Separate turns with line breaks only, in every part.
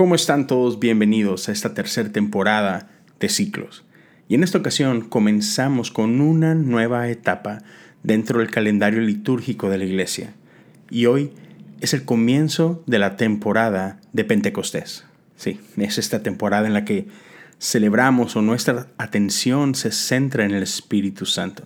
¿Cómo están todos? Bienvenidos a esta tercera temporada de Ciclos. Y en esta ocasión comenzamos con una nueva etapa dentro del calendario litúrgico de la iglesia. Y hoy es el comienzo de la temporada de Pentecostés. Sí, es esta temporada en la que celebramos o nuestra atención se centra en el Espíritu Santo.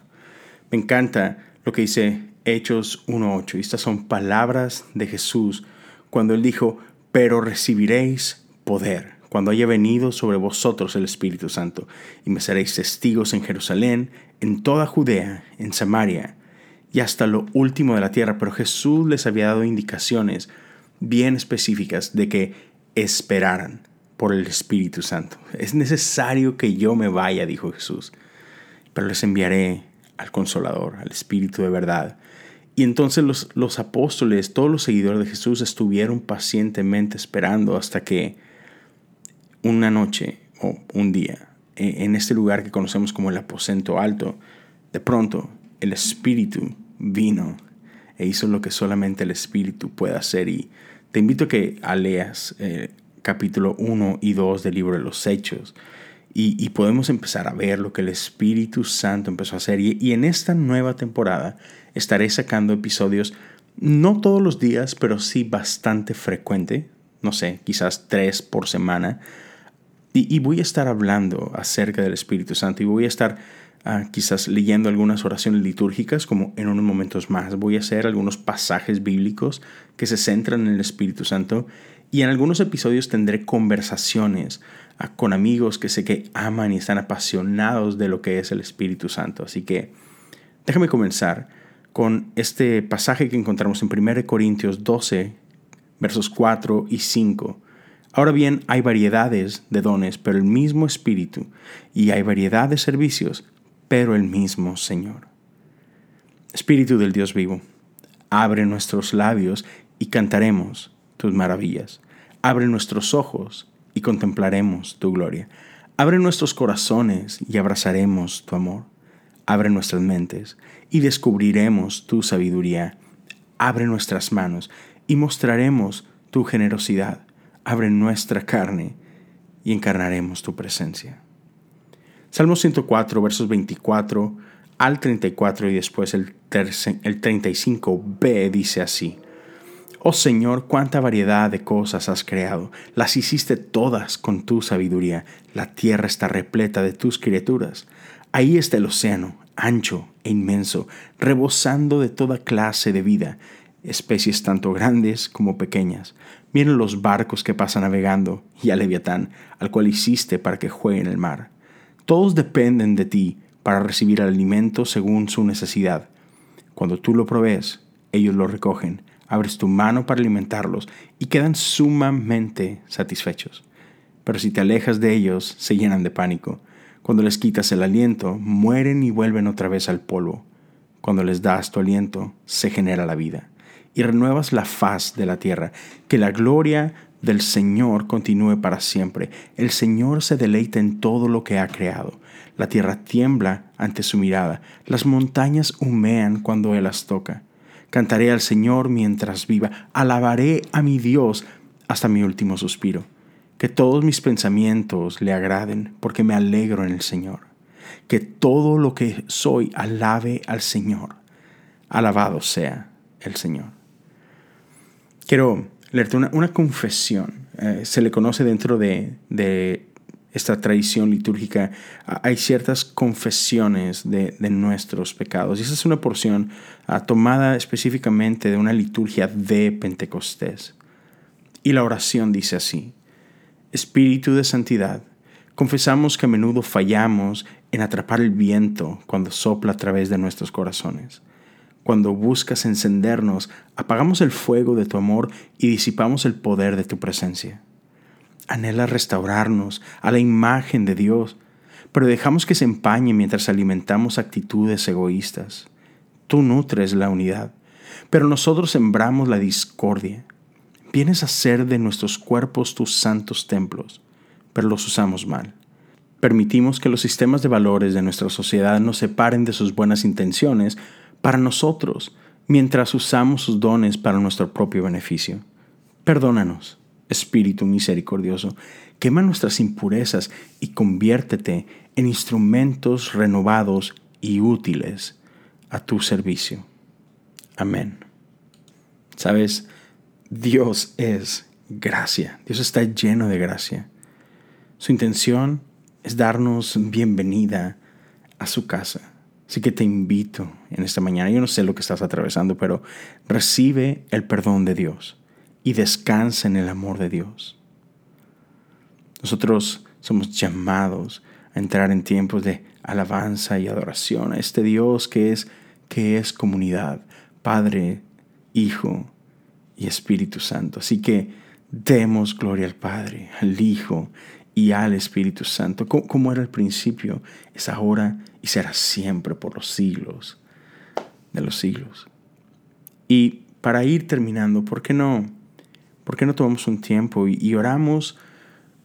Me encanta lo que dice Hechos 1.8. Y estas son palabras de Jesús cuando él dijo, pero recibiréis poder cuando haya venido sobre vosotros el Espíritu Santo, y me seréis testigos en Jerusalén, en toda Judea, en Samaria, y hasta lo último de la tierra. Pero Jesús les había dado indicaciones bien específicas de que esperaran por el Espíritu Santo. Es necesario que yo me vaya, dijo Jesús, pero les enviaré al Consolador, al Espíritu de verdad. Y entonces los, los apóstoles, todos los seguidores de Jesús estuvieron pacientemente esperando hasta que una noche o un día, e, en este lugar que conocemos como el aposento alto, de pronto el Espíritu vino e hizo lo que solamente el Espíritu puede hacer. Y te invito a que leas eh, capítulo 1 y 2 del libro de los Hechos. Y, podemos empezar a ver lo que el Espíritu Santo empezó a hacer. Y, en esta nueva temporada estaré sacando episodios, no todos los días, pero sí bastante frecuente, no sé, quizás tres por semana. Y, voy a estar hablando acerca del Espíritu Santo y voy a estar ah, quizás leyendo algunas oraciones litúrgicas como en unos momentos más. Voy a hacer algunos pasajes bíblicos que se centran en el Espíritu Santo y en algunos episodios tendré conversaciones ah, con amigos que sé que aman y están apasionados de lo que es el Espíritu Santo. Así que déjame comenzar con este pasaje que encontramos en 1 Corintios 12, versos 4 y 5. Ahora bien, hay variedades de dones, pero el mismo Espíritu, y hay variedad de servicios, pero el mismo Señor. Espíritu del Dios vivo, abre nuestros labios y cantaremos tus maravillas. Abre nuestros ojos y contemplaremos tu gloria. Abre nuestros corazones y abrazaremos tu amor. Abre nuestras mentes y descubriremos tu sabiduría. Abre nuestras manos y mostraremos tu generosidad. Abre nuestra carne y encarnaremos tu presencia. Salmo 104, versos 24 al 34 y después el, el 35b dice así. Oh Señor, cuánta variedad de cosas has creado. Las hiciste todas con tu sabiduría. La tierra está repleta de tus criaturas. Ahí está el océano, ancho e inmenso, rebosando de toda clase de vida, especies tanto grandes como pequeñas. Miren los barcos que pasan navegando y a Leviatán, al cual hiciste para que juegue en el mar. Todos dependen de ti para recibir alimento según su necesidad. Cuando tú lo provees, ellos lo recogen abres tu mano para alimentarlos y quedan sumamente satisfechos. Pero si te alejas de ellos, se llenan de pánico. Cuando les quitas el aliento, mueren y vuelven otra vez al polvo. Cuando les das tu aliento, se genera la vida. Y renuevas la faz de la tierra. Que la gloria del Señor continúe para siempre. El Señor se deleita en todo lo que ha creado. La tierra tiembla ante su mirada. Las montañas humean cuando Él las toca. Cantaré al Señor mientras viva, alabaré a mi Dios hasta mi último suspiro. Que todos mis pensamientos le agraden, porque me alegro en el Señor. Que todo lo que soy alabe al Señor. Alabado sea el Señor. Quiero leerte una, confesión. Eh, se le conoce dentro de, de esta tradición litúrgica, hay ciertas confesiones de, nuestros pecados. Y esa es una porción ah, tomada específicamente de una liturgia de Pentecostés. Y la oración dice así, Espíritu de Santidad, confesamos que a menudo fallamos en atrapar el viento cuando sopla a través de nuestros corazones. Cuando buscas encendernos, apagamos el fuego de tu amor y disipamos el poder de tu presencia anhela restaurarnos a la imagen de Dios, pero dejamos que se empañe mientras alimentamos actitudes egoístas. Tú nutres la unidad, pero nosotros sembramos la discordia. Vienes a ser de nuestros cuerpos tus santos templos, pero los usamos mal. Permitimos que los sistemas de valores de nuestra sociedad nos separen de sus buenas intenciones para nosotros, mientras usamos sus dones para nuestro propio beneficio. Perdónanos Espíritu misericordioso, quema nuestras impurezas y conviértete en instrumentos renovados y útiles a tu servicio. Amén. Sabes, Dios es gracia. Dios está lleno de gracia. Su intención es darnos bienvenida a su casa. Así que te invito en esta mañana, yo no sé lo que estás atravesando, pero recibe el perdón de Dios y descansa en el amor de Dios. Nosotros somos llamados a entrar en tiempos de alabanza y adoración a este Dios que es que es comunidad, Padre, Hijo y Espíritu Santo. Así que demos gloria al Padre, al Hijo y al Espíritu Santo, como, era al principio, es ahora y será siempre por los siglos de los siglos. Y para ir terminando, ¿por qué no, por qué no tomamos un tiempo y, oramos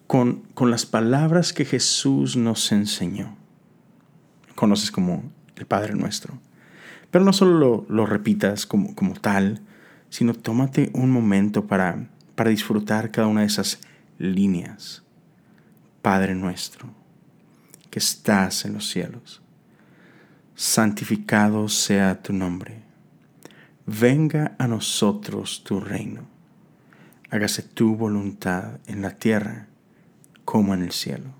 con, con, las palabras que Jesús nos enseñó? Conoces como el Padre nuestro. Pero no solo lo, lo repitas como, como tal, sino tómate un momento para, para disfrutar cada una de esas líneas Padre nuestro, que estás en los cielos, santificado sea tu nombre. Venga a nosotros tu reino. Hágase tu voluntad en la tierra como en el cielo.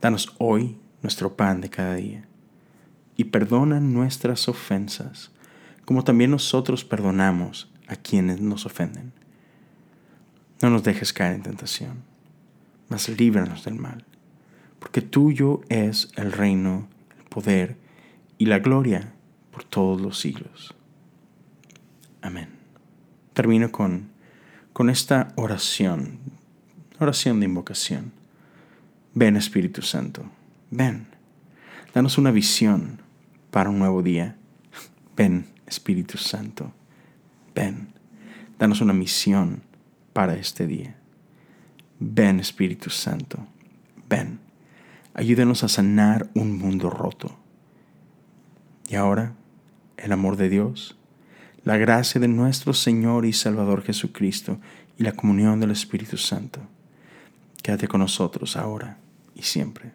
Danos hoy nuestro pan de cada día y perdona nuestras ofensas, como también nosotros perdonamos a quienes nos ofenden. No nos dejes caer en tentación mas líbranos del mal, porque tuyo es el reino, el poder y la gloria por todos los siglos. Amén. Termino con, con esta oración, oración de invocación. Ven Espíritu Santo, ven, danos una visión para un nuevo día. Ven Espíritu Santo, ven, danos una misión para este día. Ven Espíritu Santo, ven, ayúdanos a sanar un mundo roto. Y ahora, el amor de Dios, la gracia de nuestro Señor y Salvador Jesucristo y la comunión del Espíritu Santo, quédate con nosotros ahora y siempre.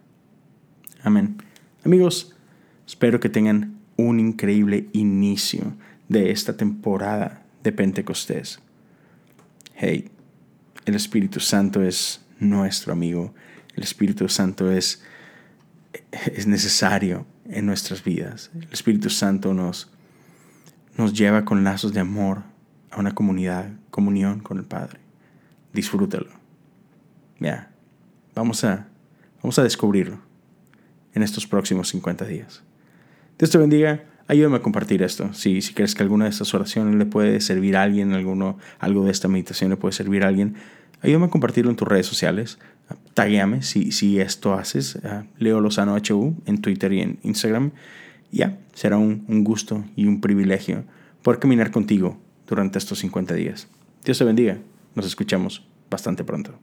Amén. Amigos, espero que tengan un increíble inicio de esta temporada de Pentecostés. Hey, el Espíritu Santo es nuestro amigo. El Espíritu Santo es, es necesario en nuestras vidas. El Espíritu Santo nos, nos lleva con lazos de amor a una comunidad, comunión con el Padre. Disfrútalo. Ya, vamos a, vamos a descubrirlo en estos próximos 50 días. Dios te bendiga. Ayúdame a compartir esto. Si, si crees que alguna de estas oraciones le puede servir a alguien, alguno, algo de esta meditación le puede servir a alguien, ayúdame a compartirlo en tus redes sociales. Taguéame si, si esto haces. Leo Lozano HU en Twitter y en Instagram. Ya, será un, un gusto y un privilegio poder caminar contigo durante estos 50 días. Dios te bendiga. Nos escuchamos bastante pronto.